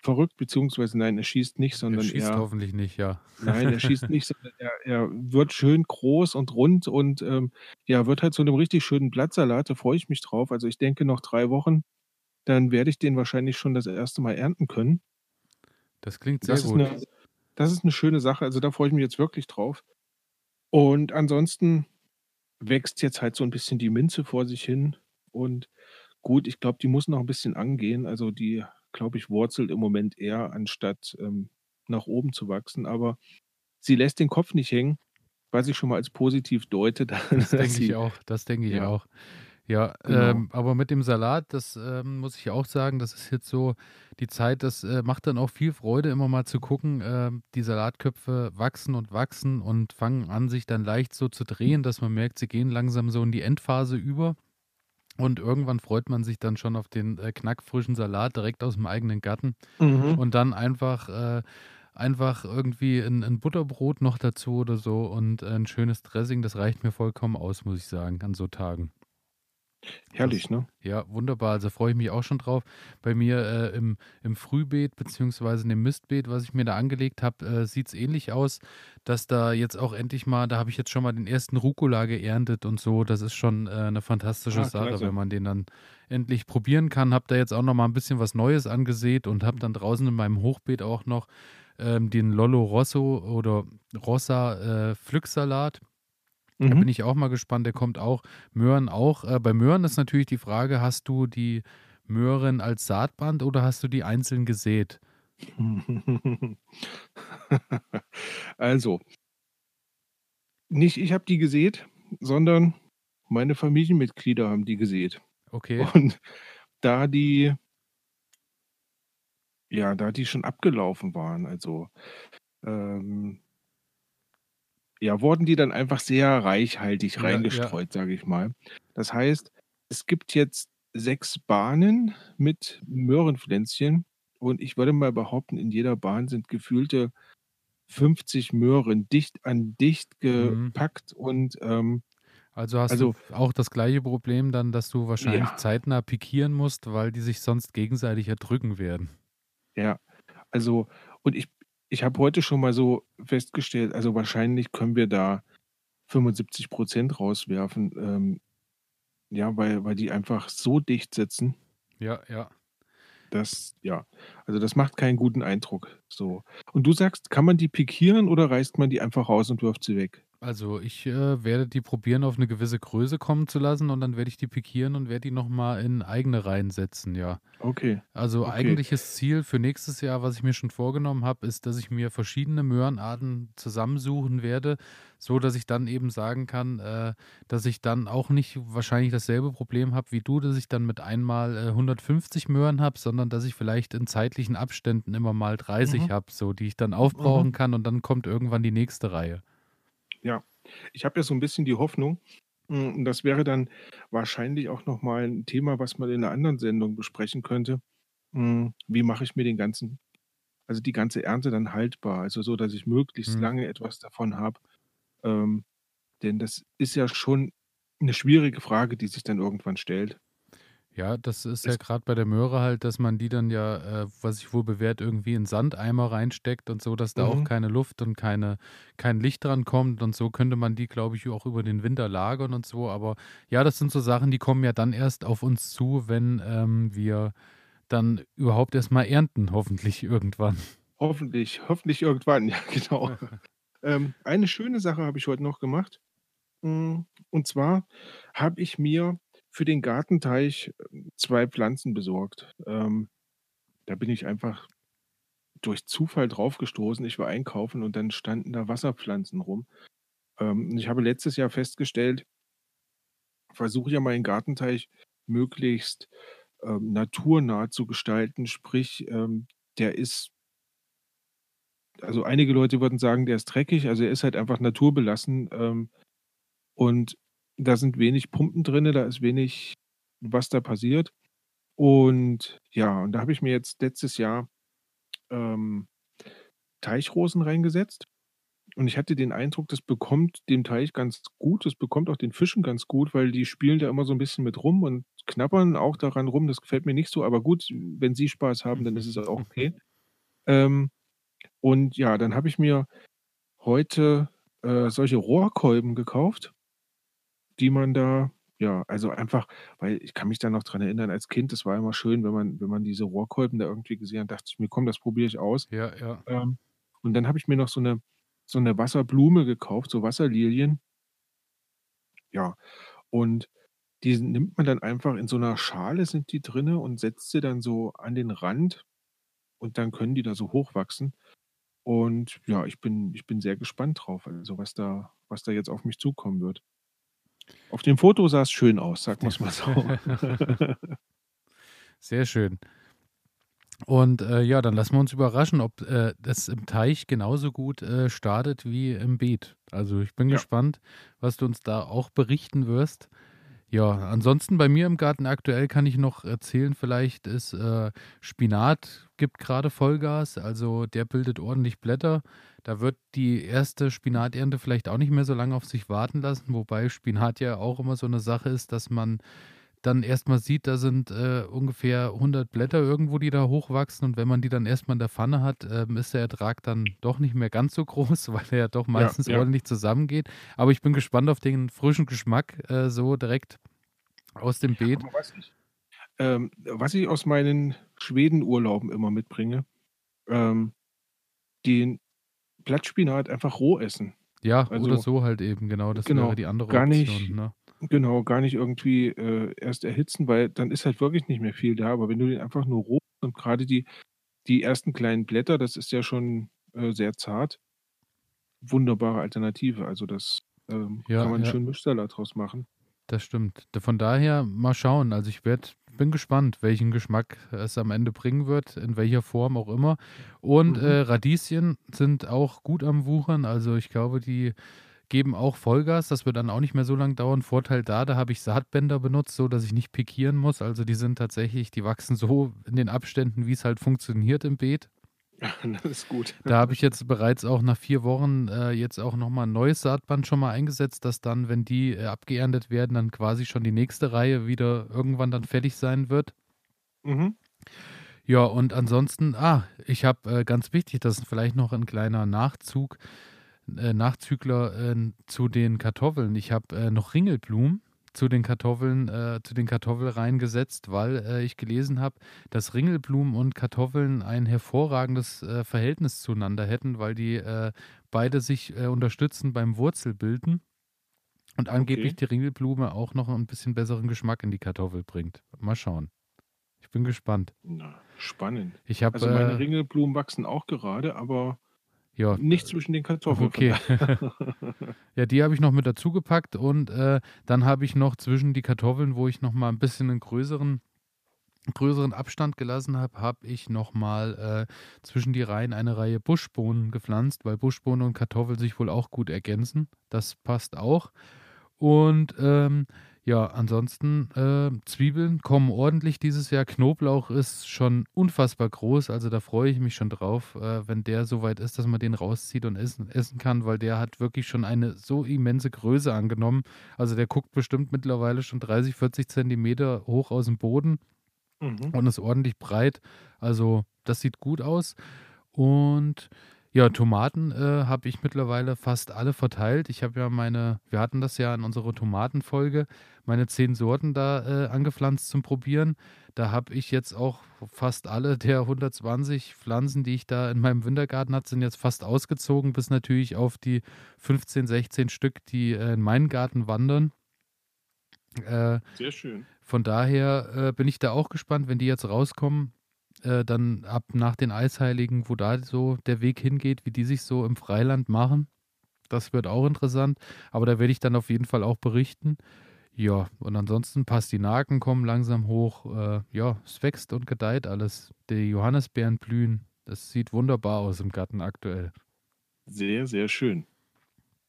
verrückt, beziehungsweise nein, er schießt nicht, Er sondern schießt er hoffentlich nicht, ja. nein, er schießt nicht, *laughs* sondern er er wird schön groß und rund und, ähm, ja, wird halt zu 'nem richtig schönen Blattsalat. Da freue ich mich drauf. Also, ich denke, noch 3 Wochen, dann werde ich den wahrscheinlich schon das 1. Mal ernten können. Das klingt sehr Das ist gut. 'ne das ist 'ne schöne Sache. Also, da freue ich mich jetzt wirklich drauf. Und ansonsten wächst jetzt halt so 'n bisschen die Minze vor sich hin. Und gut, ich glaube, die muss noch 'n bisschen angehen. Also, die, glaube ich, wurzelt im Moment eher, anstatt, ähm, nach oben zu wachsen. Aber sie lässt den Kopf nicht hängen, was ich schon mal als positiv deute, *laughs* Das denke ich auch, das denke ich ja. auch. Ja, Genau. ähm, aber mit dem Salat, das, ähm, muss ich auch sagen, das ist jetzt so die Zeit, das, äh, macht dann auch viel Freude, immer mal zu gucken. Ähm, die Salatköpfe wachsen und wachsen und fangen an, sich dann leicht so zu drehen, dass man merkt, sie gehen langsam so in die Endphase über. Und irgendwann freut man sich dann schon auf den, äh, knackfrischen Salat direkt aus'm eigenen Garten. Mhm. Und dann einfach äh, einfach irgendwie 'n 'n Butterbrot noch dazu oder so und, äh, 'n schönes Dressing, das reicht mir vollkommen aus, muss ich sagen, an so Tagen. Herrlich, ne? ja, wunderbar. Also, freue ich mich auch schon drauf. Bei mir, äh, im im Frühbeet beziehungsweise in dem Mistbeet, was ich mir da angelegt habe, äh, sieht's ähnlich aus, dass da jetzt auch endlich mal da habe ich jetzt schon mal den 1. Rucola geerntet und so. Das ist schon, äh, 'ne fantastische Ah, Sache, klasse. wenn man den dann endlich probieren kann. Habe da jetzt auch noch mal 'n bisschen was Neues angesät und habe dann draußen in meinem Hochbeet auch noch, ähm, den Lollo Rosso oder Rossa, äh, Pflücksalat. Da bin Mhm. ich auch mal gespannt, der kommt auch. Möhren auch. Äh, bei Möhren ist natürlich die Frage, hast du die Möhren als Saatband oder hast du die einzeln gesät? *laughs* Also nicht ich habe die gesät, sondern meine Familienmitglieder haben die gesät. Okay. Und da die Ja, da die schon abgelaufen waren, also, ähm ja, wurden die dann einfach sehr reichhaltig Ja, ja. reingestreut, sage ich mal. Das heißt, es gibt jetzt 6 Bahnen mit Möhrenpflänzchen und ich würde mal behaupten, in jeder Bahn sind gefühlte 50 Möhren dicht an dicht Mhm. gepackt und, ähm Also hast du also f auch das gleiche Problem dann, dass du wahrscheinlich Ja. zeitnah pikieren musst, weil die sich sonst gegenseitig erdrücken werden. Ja, also und ich ich habe heute schon mal so festgestellt, also wahrscheinlich können wir da 75 % rauswerfen, ähm, ja, weil weil die einfach so dicht sitzen. Ja, ja. Das ja, also das macht keinen guten Eindruck, so. Und du sagst, kann man die pikieren oder reißt man die einfach raus und wirft sie weg? Also, ich, äh, werde die probieren, auf 'ne gewisse Größe kommen zu lassen und dann werde ich die pikieren und werde die noch mal in eigene Reihen setzen, ja. Okay, Also, okay. eigentliches Ziel für nächstes Jahr, was ich mir schon vorgenommen habe, ist, dass ich mir verschiedene Möhrenarten zusammensuchen werde, so dass ich dann eben sagen kann, äh, dass ich dann auch nicht wahrscheinlich dasselbe Problem habe wie du, dass ich dann mit einmal, äh, 150 Möhren habe, sondern dass ich vielleicht in zeitlichen Abständen immer mal 30 Mhm. habe, so, die ich dann Mhm. aufbrauchen kann und dann kommt irgendwann die nächste Reihe. Ja, ich habe ja so 'n bisschen die Hoffnung hm, und das wäre dann wahrscheinlich auch noch mal 'n Thema, was man in 'ner anderen Sendung besprechen könnte. Hm, wie mache ich mir den ganzen also die ganze Ernte dann haltbar, also so, dass ich möglichst Mhm. lange etwas davon habe. Ähm, denn das ist ja schon 'ne schwierige Frage, die sich dann irgendwann stellt. Ja, das ist ja grad bei der Möhre halt, dass man die dann ja, äh, was sich wohl bewährt, irgendwie in Sandeimer reinsteckt und so, dass da auch Mhm. keine Luft und keine kein Licht drankommt und so könnte man die, glaube ich, auch über den Winter lagern und so. Aber ja, das sind so Sachen, die kommen ja dann erst auf uns zu, wenn, ähm, wir dann überhaupt erst mal ernten, hoffentlich irgendwann. Hoffentlich, hoffentlich irgendwann, *laughs* ja genau. Ähm, eine schöne Sache habe ich heute noch gemacht. Hm, und zwar habe ich mir für den Gartenteich, ähm, 2 Pflanzen besorgt. Ähm, da bin ich einfach durch Zufall drauf gestoßen. Ich war einkaufen und dann standen da Wasserpflanzen rum. Ähm, ich habe letztes Jahr festgestellt versuche ja meinen Gartenteich möglichst, ähm, naturnah zu gestalten, sprich, ähm, der ist also einige Leute würden sagen, der ist dreckig, also er ist halt einfach naturbelassen, ähm, und da sind wenig Pumpen drinnen, da ist wenig, was da passiert. Und ja, und da habe ich mir jetzt letztes Jahr, ähm, Teichrosen reingesetzt und ich hatte den Eindruck, das bekommt dem Teich ganz gut. Das bekommt auch den Fischen ganz gut, weil die spielen da immer so 'n bisschen mit rum und knabbern auch daran rum. Das gefällt mir nicht so, aber gut, wenn sie Spaß haben, dann ist es auch okay. Ähm, und ja, dann habe ich mir heute, äh, solche Rohrkolben gekauft die man da ja, also einfach weil ich kann mich da noch dran erinnern als Kind, das war immer schön, wenn man wenn man diese Rohrkolben da irgendwie gesehen hat, dachte ich mir: „Komm, das probiere ich aus.“ Ja, ja. Ähm, und dann habe ich mir noch so 'ne so 'ne Wasserblume gekauft, so Wasserlilien. Ja, und die nimmt man dann einfach in so 'ner Schale sind die drinnen und setzt sie dann so an den Rand und dann können die da so hochwachsen. Und ja, ich bin ich bin sehr gespannt drauf, also was da was da jetzt auf mich zukommen wird. Auf dem Foto sah's schön aus, sagen wir's mal so. *laughs* Sehr schön. Und, äh, ja, dann lassen wir uns überraschen, ob, äh, das im Teich genauso gut, äh, startet wie im Beet. Also, ich bin Ja. gespannt, was du uns da auch berichten wirst. Ja, ansonsten bei mir im Garten aktuell kann ich noch erzählen vielleicht ist, äh, Spinat gibt grade Vollgas, also der bildet ordentlich Blätter. Da wird die 1. Spinaternte vielleicht auch nicht mehr so lange auf sich warten lassen, wobei Spinat ja auch immer so 'ne Sache ist, dass man dann erst mal sieht, da sind, äh, ungefähr 100 Blätter irgendwo, die da hochwachsen und wenn man die dann erst mal in der Pfanne hat, ähm, ist der Ertrag dann doch nicht mehr ganz so groß, *laughs* weil er ja doch Ja, meistens ja. ordentlich zusammengeht. Aber ich bin gespannt auf den frischen Geschmack, äh, so direkt aus dem Beet. Aber was ich ähm, was ich aus meinen Schwedenurlauben immer mitbringe, ähm, den Blattspinat einfach roh essen. Ja, oder Also so halt eben, genau, das wäre genau, die andere gar Option, nicht ne? Genau, gar nicht irgendwie, äh, erst erhitzen, weil dann ist halt wirklich nicht mehr viel da. Aber wenn du den einfach nur roh und grade die die ersten kleinen Blätter, das ist ja schon, äh, sehr zart wunderbare Alternative. Also das, ähm, kann Ja, man 'n ja. schönen Mischsalat draus machen. Das stimmt. Von daher mal schauen. Also, ich werde bin gespannt, welchen Geschmack es am Ende bringen wird, in welcher Form auch immer. Und Mhm. äh, Radieschen sind auch gut am Wuchern. Also ich glaube, die geben auch Vollgas. Das wird dann auch nicht mehr so lange dauern. Vorteil da, da habe ich Saatbänder benutzt, so dass ich nicht pikieren muss. Also die sind tatsächlich, die wachsen so in den Abständen, wie es halt funktioniert im Beet. *laughs* Das ist gut. Da habe ich jetzt bereits auch nach vier Wochen äh, jetzt auch nochmal ein neues Saatband schon mal eingesetzt, dass dann, wenn die äh, abgeerntet werden, dann quasi schon die nächste Reihe wieder irgendwann dann fertig sein wird. Mhm. Ja, und ansonsten, ah, ich habe äh, ganz wichtig, das ist vielleicht noch ein kleiner Nachzug, äh, Nachzügler äh, zu den Kartoffeln. Ich habe äh, noch Ringelblumen zu den Kartoffeln, äh, zu den Kartoffelreihen gesetzt, weil äh, ich gelesen habe, dass Ringelblumen und Kartoffeln ein hervorragendes äh, Verhältnis zueinander hätten, weil die äh, beide sich unterstützen beim Wurzelbilden und angeblich Okay. die Ringelblume auch noch ein bisschen besseren Geschmack in die Kartoffel bringt. Mal schauen. Ich bin gespannt. Na, spannend. Ich habe Also meine Ringelblumen wachsen auch gerade, aber ja, nicht zwischen den Kartoffeln. Okay. *laughs* ja, die habe ich noch mit dazu gepackt und äh, dann habe ich noch zwischen die Kartoffeln, wo ich noch mal ein bisschen einen größeren, größeren Abstand gelassen habe, habe ich noch mal äh, zwischen die Reihen eine Reihe Buschbohnen gepflanzt, weil Buschbohnen und Kartoffel sich wohl auch gut ergänzen. Das passt auch. Und ähm, ja, ansonsten äh, Zwiebeln kommen ordentlich dieses Jahr. Knoblauch ist schon unfassbar groß, also da freue ich mich schon drauf, äh, wenn der so weit ist, dass man den rauszieht und essen, essen kann, weil der hat wirklich schon eine so immense Größe angenommen. Also der guckt bestimmt mittlerweile schon 30, 40 Zentimeter hoch aus dem Boden Mhm. und ist ordentlich breit. Also das sieht gut aus. Und ja, Tomaten äh, habe ich mittlerweile fast alle verteilt. Ich habe ja meine, wir hatten das ja in unserer Tomatenfolge, meine zehn Sorten da äh, angepflanzt zum Probieren. Da habe ich jetzt auch fast alle der 120 Pflanzen, die ich da in meinem Wintergarten hatte, sind jetzt fast ausgezogen, bis natürlich auf die 15, 16 Stück, die äh, in meinen Garten wandern. Äh, Sehr schön. von daher äh, bin ich da auch gespannt, wenn die jetzt rauskommen, äh, dann ab nach den Eisheiligen, wo da so der Weg hingeht, wie die sich so im Freiland machen. Das wird auch interessant, aber da werde ich dann auf jeden Fall auch berichten. Ja, und ansonsten Pastinaken kommen langsam hoch. Äh, ja, es wächst und gedeiht alles. Die Johannisbeeren blühen. Das sieht wunderbar aus im Garten aktuell. Sehr, sehr schön.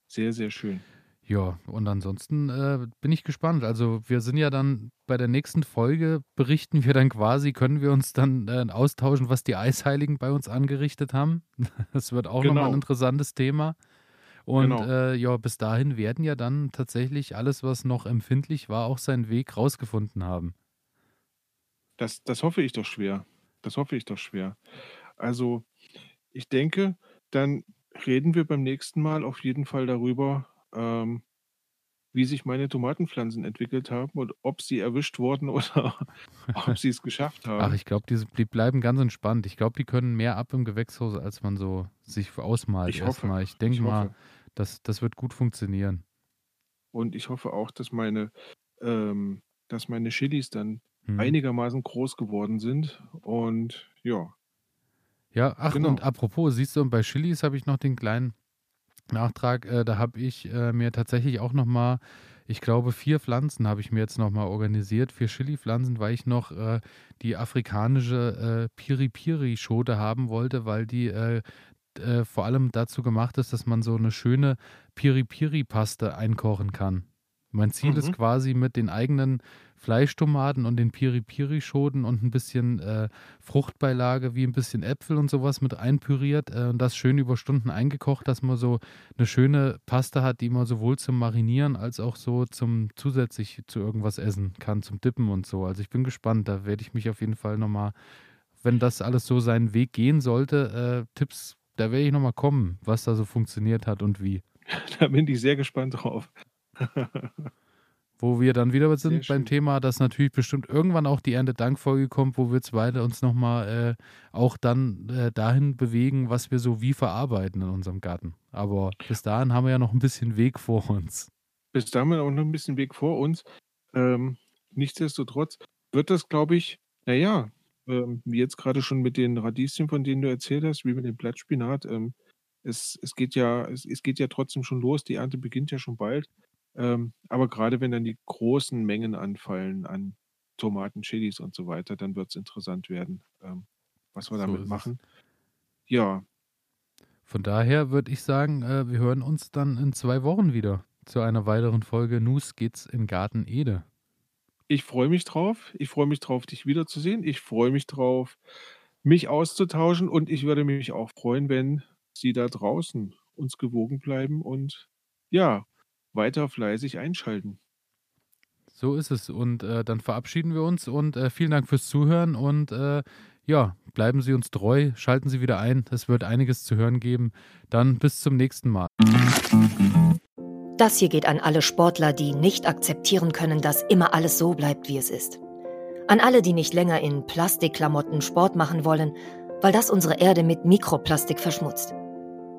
Sehr, sehr schön. Ja, und ansonsten äh, bin ich gespannt. Also wir sind ja dann bei der nächsten Folge, berichten wir dann quasi, können wir uns dann äh, austauschen, was die Eisheiligen bei uns angerichtet haben. *laughs* Das wird auch nochmal ein Genau. interessantes Thema. Und Genau. äh, ja, bis dahin werden ja dann tatsächlich alles, was noch empfindlich war, auch seinen Weg rausgefunden haben. Das, das hoffe ich doch schwer. Das hoffe ich doch schwer. Also, ich denke, dann reden wir beim nächsten Mal auf jeden Fall darüber, ähm, wie sich meine Tomatenpflanzen entwickelt haben und ob sie erwischt wurden *laughs* oder ob *laughs* sie es geschafft Ach, haben. ich glaube, die, bleiben ganz entspannt. Ich glaube, die können mehr ab im Gewächshaus, als man so sich ausmalt Ich hoffe. erstmal. Ich denke mal, hoffe. das, das wird gut funktionieren. Und ich hoffe auch, dass meine, ähm, dass meine Chilis dann Hm. einigermaßen groß geworden sind. Und ja, Ja, ach und genau. apropos, siehst du, und bei Chilis habe ich noch den kleinen Nachtrag. Äh, da habe ich äh, mir tatsächlich auch noch mal, ich glaube, vier Pflanzen habe ich mir jetzt noch mal organisiert. Vier Chili-Pflanzen, weil ich noch äh, die afrikanische äh, Piri-Piri-Schote haben wollte, weil die äh, äh, vor allem dazu gemacht ist, dass man so eine schöne Piri-Piri-Paste einkochen kann. Mein Ziel ist Mhm. quasi mit den eigenen Fleischtomaten und den Piri-Piri-Schoten und ein bisschen äh, Fruchtbeilage wie ein bisschen Äpfel und sowas mit einpüriert äh, und das schön über Stunden eingekocht, dass man so eine schöne Paste hat, die man sowohl zum Marinieren als auch so zum zusätzlich zu irgendwas essen kann, zum Dippen und so. Also ich bin gespannt, da werde ich mich auf jeden Fall nochmal, wenn das alles so seinen Weg gehen sollte, äh, Tipps, da werde ich nochmal kommen, was da so funktioniert hat und wie. *laughs* Da bin ich sehr gespannt drauf. *laughs* Wo wir dann wieder sind beim. Thema, dass natürlich bestimmt irgendwann auch die Erntedankfolge kommt, wo wir beide uns nochmal äh, auch dann äh, dahin bewegen, was wir so wie verarbeiten in unserem Garten. Aber bis dahin haben wir ja noch ein bisschen Weg vor uns. Bis dahin haben wir auch noch ein bisschen Weg vor uns. Ähm, nichtsdestotrotz wird das, glaube ich, naja, ähm, wie jetzt gerade schon mit den Radieschen, von denen du erzählt hast, wie mit dem Blattspinat, ähm, es, es geht ja, es, es geht ja trotzdem schon los, die Ernte beginnt ja schon bald. Ähm, aber gerade wenn dann die großen Mengen anfallen an Tomaten, Chilis und so weiter, dann wird es interessant werden, ähm, was wir So damit es. machen. Ja, Von daher würde ich sagen, äh, wir hören uns dann in zwei Wochen wieder zu einer weiteren Folge Nus geht's in Garten Ede. ich freue mich drauf. Ich freue mich drauf, dich wiederzusehen. Ich freue mich drauf, mich auszutauschen und ich würde mich auch freuen, wenn Sie da draußen uns gewogen bleiben und ja, weiter fleißig einschalten. So ist es. Und äh, dann verabschieden wir uns und äh, vielen Dank fürs Zuhören und äh, ja, bleiben Sie uns treu, schalten Sie wieder ein. Es wird einiges zu hören geben. Dann bis zum nächsten Mal. Das hier geht an alle Sportler, die nicht akzeptieren können, dass immer alles so bleibt, wie es ist. An alle, die nicht länger in Plastikklamotten Sport machen wollen, weil das unsere Erde mit Mikroplastik verschmutzt.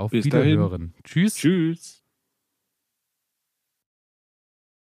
Auf Bis dahin. Wiederhören. Tschüss. Tschüss.